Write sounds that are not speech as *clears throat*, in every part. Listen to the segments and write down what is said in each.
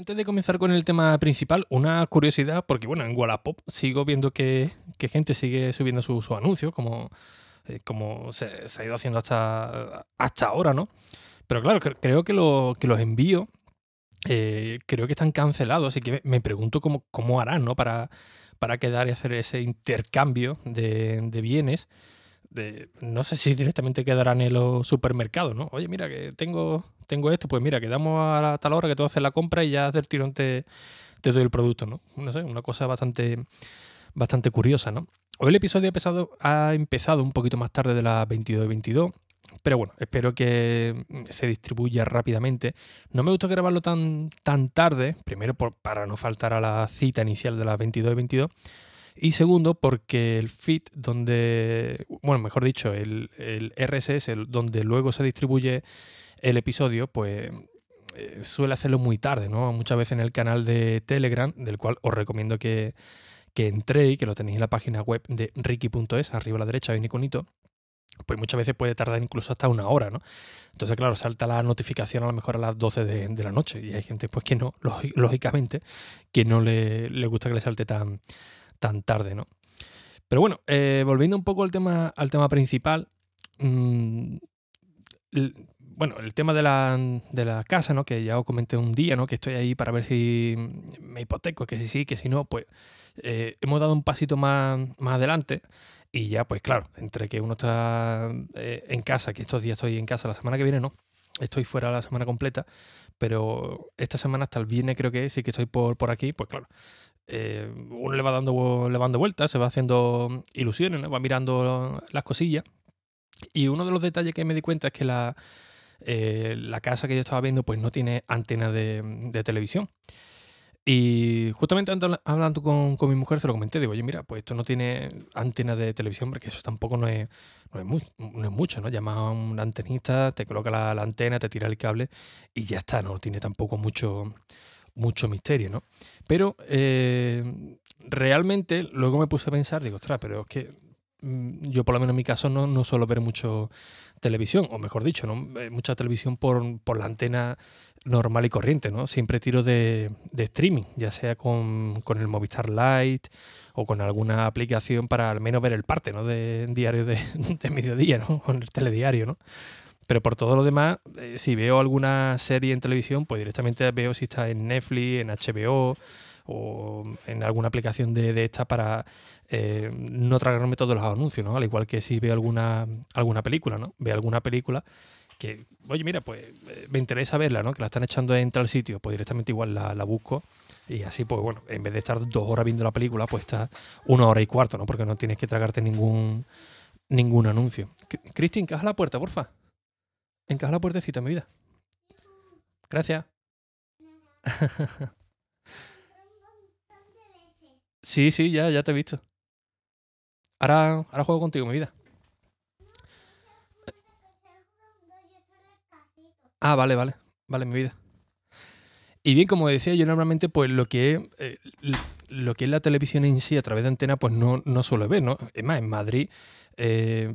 Antes de comenzar con el tema principal, una curiosidad, porque bueno, en Wallapop sigo viendo que, que gente sigue subiendo sus su anuncios, como, eh, como se, ha ido haciendo hasta, hasta ahora, ¿no? Pero claro, creo que, lo, que los envíos eh, creo que están cancelados, así que me pregunto cómo, cómo harán, ¿no? Para, para quedar y hacer ese intercambio de bienes. No sé si directamente quedarán en los supermercados, ¿no? Oye, mira, que tengo, tengo esto, pues mira, quedamos a la tal hora que tú haces la compra y ya del tirón te, te doy el producto, ¿no? No sé, una cosa bastante, bastante curiosa, ¿no? Hoy el episodio ha empezado, ha empezado un poquito más tarde de las 22 y 22, pero bueno, espero que se distribuya rápidamente. No me gusta grabarlo tan, tan tarde, primero por, para no faltar a la cita inicial de las 22 y 22, y segundo, porque el feed donde, bueno, mejor dicho, el, el RSS, el, donde luego se distribuye el episodio, pues eh, suele hacerlo muy tarde, ¿no? Muchas veces en el canal de Telegram, del cual os recomiendo que, que entréis, que lo tenéis en la página web de ricky.es, arriba a la derecha hay un iconito, pues muchas veces puede tardar incluso hasta una hora, ¿no? Entonces, claro, salta la notificación a lo mejor a las 12 de, de la noche y hay gente, pues que no, lógicamente, que no le, le gusta que le salte tan tan tarde, ¿no? Pero bueno, eh, volviendo un poco al tema, al tema principal, el, bueno, el tema de la, de la, casa, ¿no? Que ya os comenté un día, ¿no? Que estoy ahí para ver si me hipoteco, que si sí, que si no, pues eh, hemos dado un pasito más, más adelante y ya, pues claro, entre que uno está eh, en casa, que estos días estoy en casa, la semana que viene no, estoy fuera la semana completa, pero esta semana hasta el viernes creo que sí que estoy por, por aquí, pues claro, eh, uno le va dando, le va dando vueltas, se va haciendo ilusiones, ¿no? va mirando las cosillas. Y uno de los detalles que me di cuenta es que la, eh, la casa que yo estaba viendo pues no tiene antena de, de televisión. Y justamente hablando con, con, mi mujer se lo comenté, digo, oye, mira, pues esto no tiene antena de televisión, porque eso tampoco no es, no es, mucho, ¿no? Llamas a un antenista, te coloca la, la, antena, te tira el cable y ya está, no tiene tampoco mucho, mucho misterio, ¿no? Pero eh, realmente luego me puse a pensar, digo, ostras, pero es que mm, yo por lo menos en mi caso no, no suelo ver mucho televisión, o mejor dicho, ¿no? mucha televisión por, por la antena normal y corriente, ¿no? Siempre tiro de, de streaming, ya sea con, con, el Movistar Lite o con alguna aplicación para al menos ver el parte, ¿no? De diario de, *laughs* de mediodía, ¿no? Con el telediario, ¿no? Pero por todo lo demás, eh, si veo alguna serie en televisión, pues directamente veo si está en Netflix, en HBO o en alguna aplicación de, de esta para eh, no tragarme todos los anuncios, ¿no? Al igual que si veo alguna, alguna película, ¿no? Veo alguna película que, oye, mira, pues eh, me interesa verla, ¿no? Que la están echando en tal sitio, pues directamente igual la, la busco y así, pues bueno, en vez de estar dos horas viendo la película, pues está una hora y cuarto, ¿no? Porque no tienes que tragarte ningún, ningún anuncio. Cristín, caja la puerta, porfa. Encaja la puertecita, mi vida. Gracias. *laughs* sí, sí, ya, ya te he visto. Ahora, ahora juego contigo, mi vida. Ah, vale, vale. Vale, mi vida. Y bien, como decía, yo normalmente, pues lo que es, eh, lo que es la televisión en sí a través de antena, pues no, no suelo ver, ¿no? Es más, en Madrid. Eh,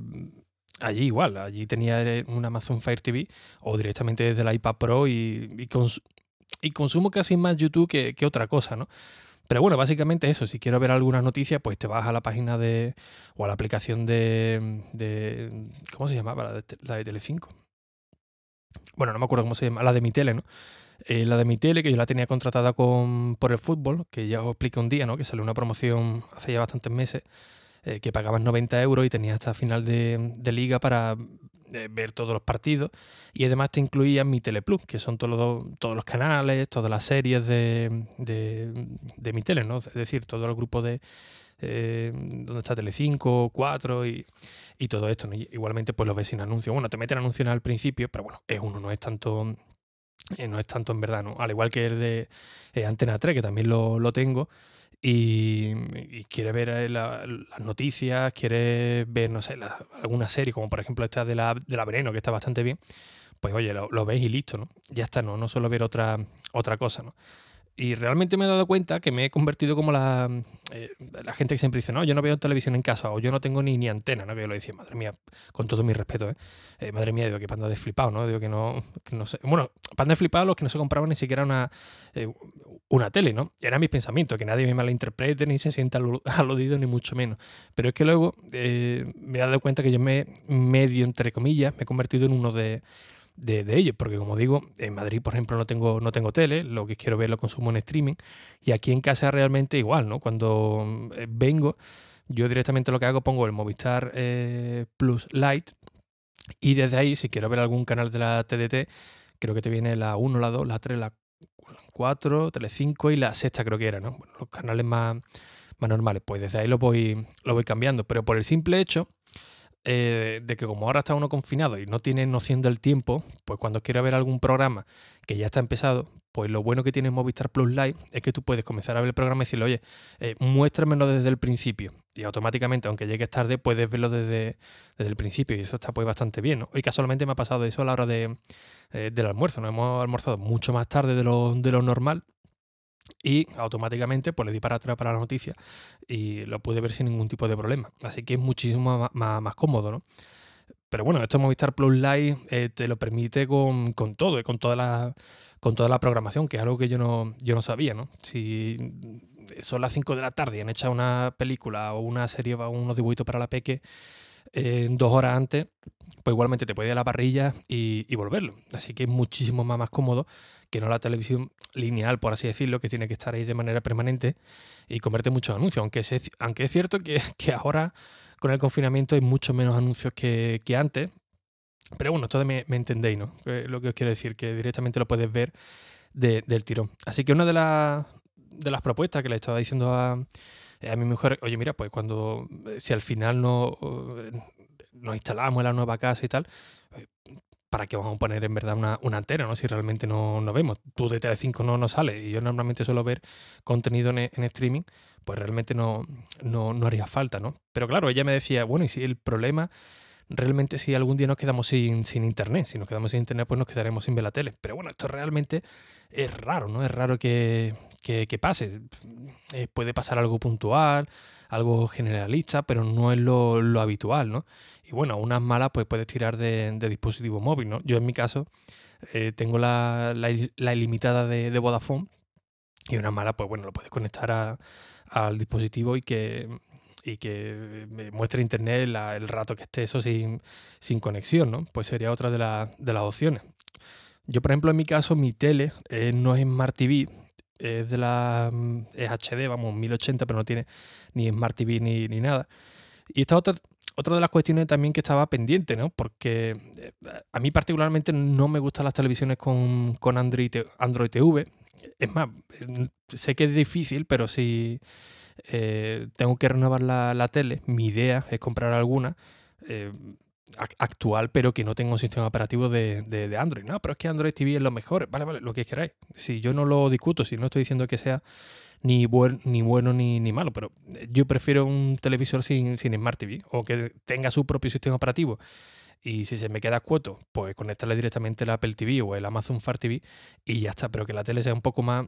allí igual, allí tenía un Amazon Fire TV o directamente desde el iPad Pro y, y, cons y consumo casi más YouTube que, que, otra cosa, ¿no? Pero bueno, básicamente eso, si quiero ver algunas noticias, pues te vas a la página de, o a la aplicación de, de ¿cómo se llamaba? La de, la de Telecinco. Bueno, no me acuerdo cómo se llama, la de mi tele, ¿no? Eh, la de mi tele, que yo la tenía contratada con, por el fútbol, que ya os expliqué un día, ¿no? Que salió una promoción hace ya bastantes meses eh, que pagabas 90 euros y tenías hasta final de, liga para eh, ver todos los partidos. Y además te incluía mi Teleplus, que son todos, todos los canales, todas las series de, de, mi tele, ¿no? Es decir, todo el grupo de, eh, donde está Telecinco, 4 y, y todo esto. ¿no? Igualmente, pues lo ves sin anuncio. Bueno, te meten anuncios al principio, pero bueno, es uno, no es tanto Eh, no es tanto en verdad, ¿no? Al igual que el de eh, Antena 3, que también lo, tengo. Y, quiere ver las noticias, quiere ver, no sé, alguna serie, como por ejemplo esta de la, de la Veneno, que está bastante bien, pues oye, lo, lo, veis y listo, ¿no? Ya está, ¿no? No solo ver otra, otra cosa, ¿no? Y realmente me he dado cuenta que me he convertido como la, eh, la gente que siempre dice, no, yo no veo televisión en casa o yo no tengo ni, ni antena, ¿no? Que yo lo decía, madre mía, con todo mi respeto, ¿eh? eh madre mía, digo que panda de flipado, ¿no? Digo que no, que no sé. Bueno, panda de flipado los que no se compraban ni siquiera una, eh, una tele, ¿no? Era mi pensamiento, que nadie me malinterprete ni se sienta aludido *laughs* ni mucho menos. Pero es que luego me he dado cuenta que yo me medio, entre comillas, me he convertido en uno de de, de, ellos, porque como digo, en Madrid, por ejemplo, no tengo, no tengo tele, lo que quiero ver lo consumo en streaming, y aquí en casa realmente igual, ¿no? Cuando eh, vengo, yo directamente lo que hago, pongo el Movistar eh, Plus Lite, y desde ahí, si quiero ver algún canal de la TDT, creo que te viene la 1, la 2, la 3, la 4, Tele 5 y la sexta creo que era, ¿no? los canales más, más normales, pues desde ahí lo voy, lo voy cambiando, pero por el simple hecho eh, de que como ahora está uno confinado y no tiene noción del tiempo, pues cuando quiera ver algún programa que ya está empezado, pues lo bueno que tiene Movistar Plus Live es que tú puedes comenzar a ver el programa y decirle, oye, eh, muéstramelo desde el principio. Y automáticamente, aunque llegues tarde, puedes verlo desde, desde el principio. Y eso está pues bastante bien. ¿no? Hoy casualmente me ha pasado eso a la hora de, eh, del almuerzo. Nos hemos almorzado mucho más tarde de lo, de lo normal y automáticamente pues le di para atrás para la noticia y lo pude ver sin ningún tipo de problema. Así que es muchísimo más, cómodo, ¿no? Pero bueno, esto Movistar Plus Live eh, te lo permite con, todo, eh, con, toda la, con toda la programación, que es algo que yo no, yo no sabía, ¿no? Si son las 5 de la tarde y han hecho una película o una serie o unos dibujitos para la peque eh, dos horas antes, pues igualmente te puede ir a la parrilla y, volverlo. Así que es muchísimo más, más cómodo que no la televisión lineal, por así decirlo, que tiene que estar ahí de manera permanente y convierte muchos anuncios. Aunque es, aunque es cierto que, ahora con el confinamiento hay mucho menos anuncios que, antes. Pero bueno, todo me, entendéis, ¿no? Lo que os quiero decir, que directamente lo puedes ver del tirón. Así que una de, las de las propuestas que le estaba diciendo a, a mi mujer, oye, mira, pues cuando, si al final no nos instalamos en la nueva casa y tal, ¿para qué vamos a poner en verdad una, una antena, ¿no? Si realmente no, no vemos. Tú de Tele5 no, no sale y yo normalmente suelo ver contenido en, streaming, pues realmente no, no, no, haría falta, ¿no? Pero claro, ella me decía, bueno, y si el problema realmente si algún día nos quedamos sin, sin internet, si nos quedamos sin internet, pues nos quedaremos sin ver la tele. Pero bueno, esto realmente es raro, ¿no? Es raro que, que, pase. Eh, puede pasar algo puntual, algo generalista, pero no es lo, lo habitual, ¿no? Y bueno, unas malas pues puedes tirar de, dispositivo móvil, ¿no? Yo en mi caso eh, tengo la, la, ilimitada de, de, Vodafone y una mala pues bueno, lo puedes conectar al dispositivo y que, y que me muestre internet el rato que esté eso sin, sin conexión, ¿no? Pues sería otra de, de las opciones. Yo, por ejemplo, en mi caso, mi tele eh, no es Smart TV, es de la es HD, vamos, 1080, pero no tiene ni Smart TV ni, ni nada. Y esta otra, otra de las cuestiones también que estaba pendiente, ¿no? Porque eh, a mí particularmente no me gustan las televisiones con, Android, Android TV. Es más, sé que es difícil, pero si eh, tengo que renovar la, tele, mi idea es comprar alguna eh, actual, pero que no tenga un sistema operativo de, Android. No, pero es que Android TV es lo mejor. Vale, vale, lo que queráis. Si yo no lo discuto, si no estoy diciendo que sea ni, ni bueno ni, ni, malo, pero yo prefiero un televisor sin, sin Smart TV o que tenga su propio sistema operativo. Y si se me queda cuoto, pues conectarle directamente el Apple TV o el Amazon Fire TV y ya está. Pero que la tele sea un poco más,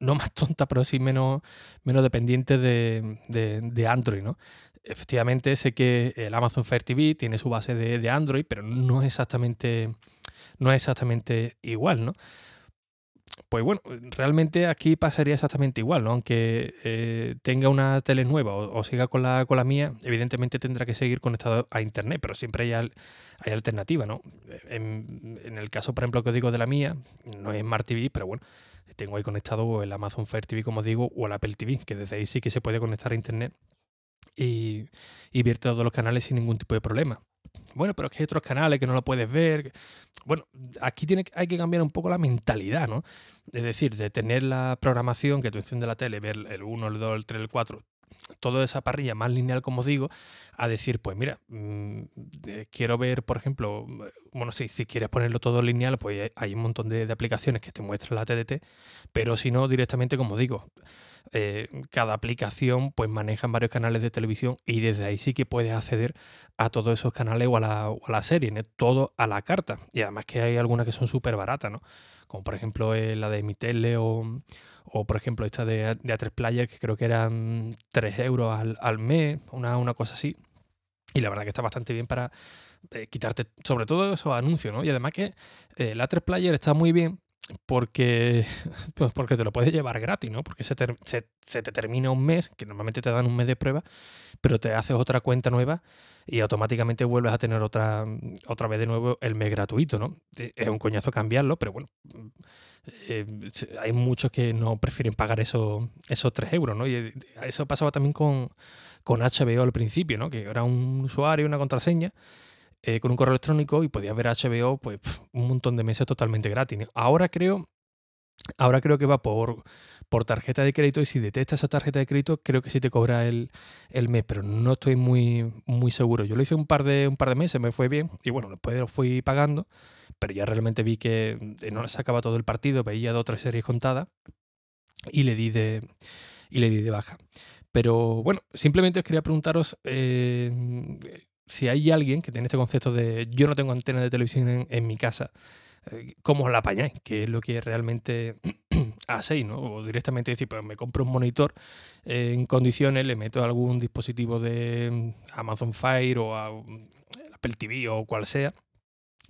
no más tonta, pero sí menos, menos dependiente de, de, Android, ¿no? Efectivamente, sé que el Amazon Fire TV tiene su base de, de Android, pero no es exactamente, no exactamente igual, ¿no? Pues bueno, realmente aquí pasaría exactamente igual, ¿no? Aunque eh, tenga una tele nueva o, siga con la, con la mía, evidentemente tendrá que seguir conectado a internet, pero siempre hay, hay alternativa, ¿no? En, el caso, por ejemplo, que os digo de la mía, no es Smart TV, pero bueno, tengo ahí conectado el Amazon Fire TV, como digo, o el Apple TV, que desde ahí sí que se puede conectar a internet y, y ver todos los canales sin ningún tipo de problema bueno, pero es que hay otros canales que no lo puedes ver. Bueno, aquí tiene, hay que cambiar un poco la mentalidad, ¿no? Es decir, de tener la programación que tú enciendes la tele, ver el 1, el 2, el 3, el 4, toda esa parrilla más lineal, como os digo, a decir, pues mira, mm, quiero ver, por ejemplo, bueno, si quieres ponerlo todo lineal, pues hay un montón de, aplicaciones que te muestran la TDT, pero si no, directamente, como digo, eh, cada aplicación pues maneja varios canales de televisión y desde ahí sí que puedes acceder a todos esos canales o a la, a la serie, ¿no? todo a la carta. Y además que hay algunas que son súper baratas, ¿no? Como por ejemplo eh, la de Mi Tele o o por ejemplo, esta de, de A3 Player, que creo que eran 3 euros al, mes, una, una, cosa así. Y la verdad que está bastante bien para eh, quitarte sobre todo esos anuncios, ¿no? Y además que eh, el A3 Player está muy bien porque, *laughs* pues porque te lo puedes llevar gratis, ¿no? Porque se te, se, te, termina un mes, que normalmente te dan un mes de prueba, pero te haces otra cuenta nueva y automáticamente vuelves a tener otra, otra vez de nuevo el mes gratuito, ¿no? Es un coñazo cambiarlo, pero bueno, eh, hay muchos que no prefieren pagar eso, esos 3 euros, ¿no? Y eh, eso pasaba también con, con HBO al principio, ¿no? Que era un usuario, una contraseña, eh, con un correo electrónico y podías ver HBO pues, un montón de meses totalmente gratis. Ahora creo, ahora creo que va por, por tarjeta de crédito y si detecta esa tarjeta de crédito creo que sí te cobra el, el, mes, pero no estoy muy, muy seguro. Yo lo hice un par, de, un par de meses, me fue bien y bueno, después lo fui pagando pero ya realmente vi que eh, no le sacaba todo el partido, veía dos o tres series contadas y le di de, y le di de baja. Pero bueno, simplemente os quería preguntaros eh, si hay alguien que tiene este concepto de yo no tengo antena de televisión en, mi casa, eh, ¿cómo la apañáis? ¿Qué es lo que realmente *clears throat* hacéis? ¿no? O directamente decir, pues me compro un monitor en condiciones, le meto algún dispositivo de Amazon Fire o Apple TV o cual sea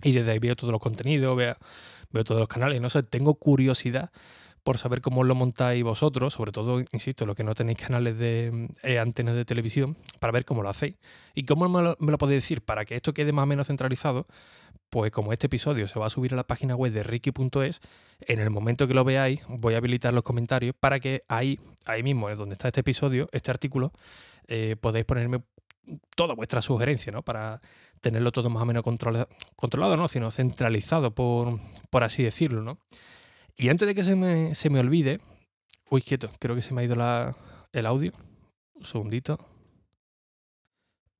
y desde ahí veo todos los contenidos, veo, veo todos los canales. No sé, tengo curiosidad por saber cómo lo montáis vosotros, sobre todo, insisto, los que no tenéis canales de eh, antenas de televisión, para ver cómo lo hacéis. ¿Y cómo me lo, podéis decir? Para que esto quede más o menos centralizado, pues como este episodio se va a subir a la página web de ricky.es, en el momento que lo veáis voy a habilitar los comentarios para que ahí, ahí mismo, donde está este episodio, este artículo, eh, podáis ponerme toda vuestra sugerencia, ¿no? Para tenerlo todo más o menos controlado, ¿no? Sino centralizado, por, por, así decirlo, ¿no? Y antes de que se me, se me olvide, uy, quieto, creo que se me ha ido la, el audio. Un segundito.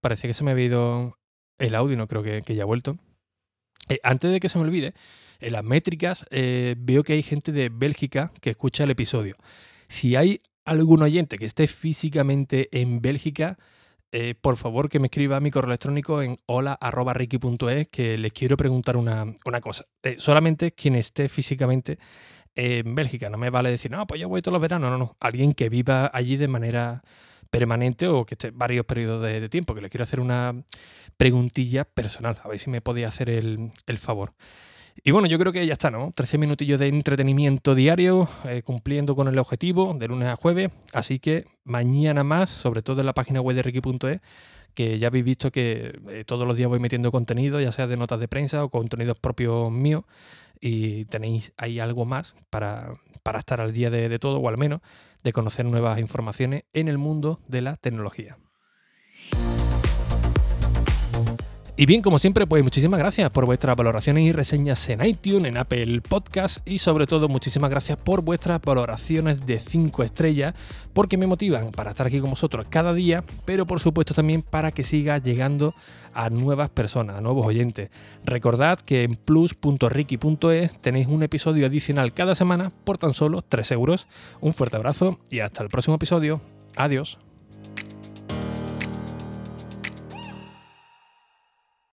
Parece que se me ha ido el audio, no creo que, que ya ha vuelto. Eh, antes de que se me olvide, en las métricas eh, veo que hay gente de Bélgica que escucha el episodio. Si hay algún oyente que esté físicamente en Bélgica, eh, por favor que me escriba a mi correo electrónico en hola.ricky.es que les quiero preguntar una, cosa. Eh, solamente quien esté físicamente en Bélgica. No me vale decir, no, pues yo voy todos los veranos. No, no. Alguien que viva allí de manera permanente o que esté varios periodos de, tiempo, que le quiero hacer una preguntilla personal. A ver si me podía hacer el, el favor. Y bueno, yo creo que ya está, ¿no? 13 minutillos de entretenimiento diario, eh, cumpliendo con el objetivo de lunes a jueves. Así que mañana más, sobre todo en la página web de Ricky.es, que ya habéis visto que eh, todos los días voy metiendo contenido, ya sea de notas de prensa o contenidos propios míos. Y tenéis ahí algo más para, para estar al día de todo, o al menos de conocer nuevas informaciones en el mundo de la tecnología. Y bien, como siempre, pues muchísimas gracias por vuestras valoraciones y reseñas en iTunes, en Apple Podcast y sobre todo muchísimas gracias por vuestras valoraciones de 5 estrellas porque me motivan para estar aquí con vosotros cada día, pero por supuesto también para que siga llegando a nuevas personas, a nuevos oyentes. Recordad que en plus.ricky.es tenéis un episodio adicional cada semana por tan solo 3 euros. Un fuerte abrazo y hasta el próximo episodio. Adiós.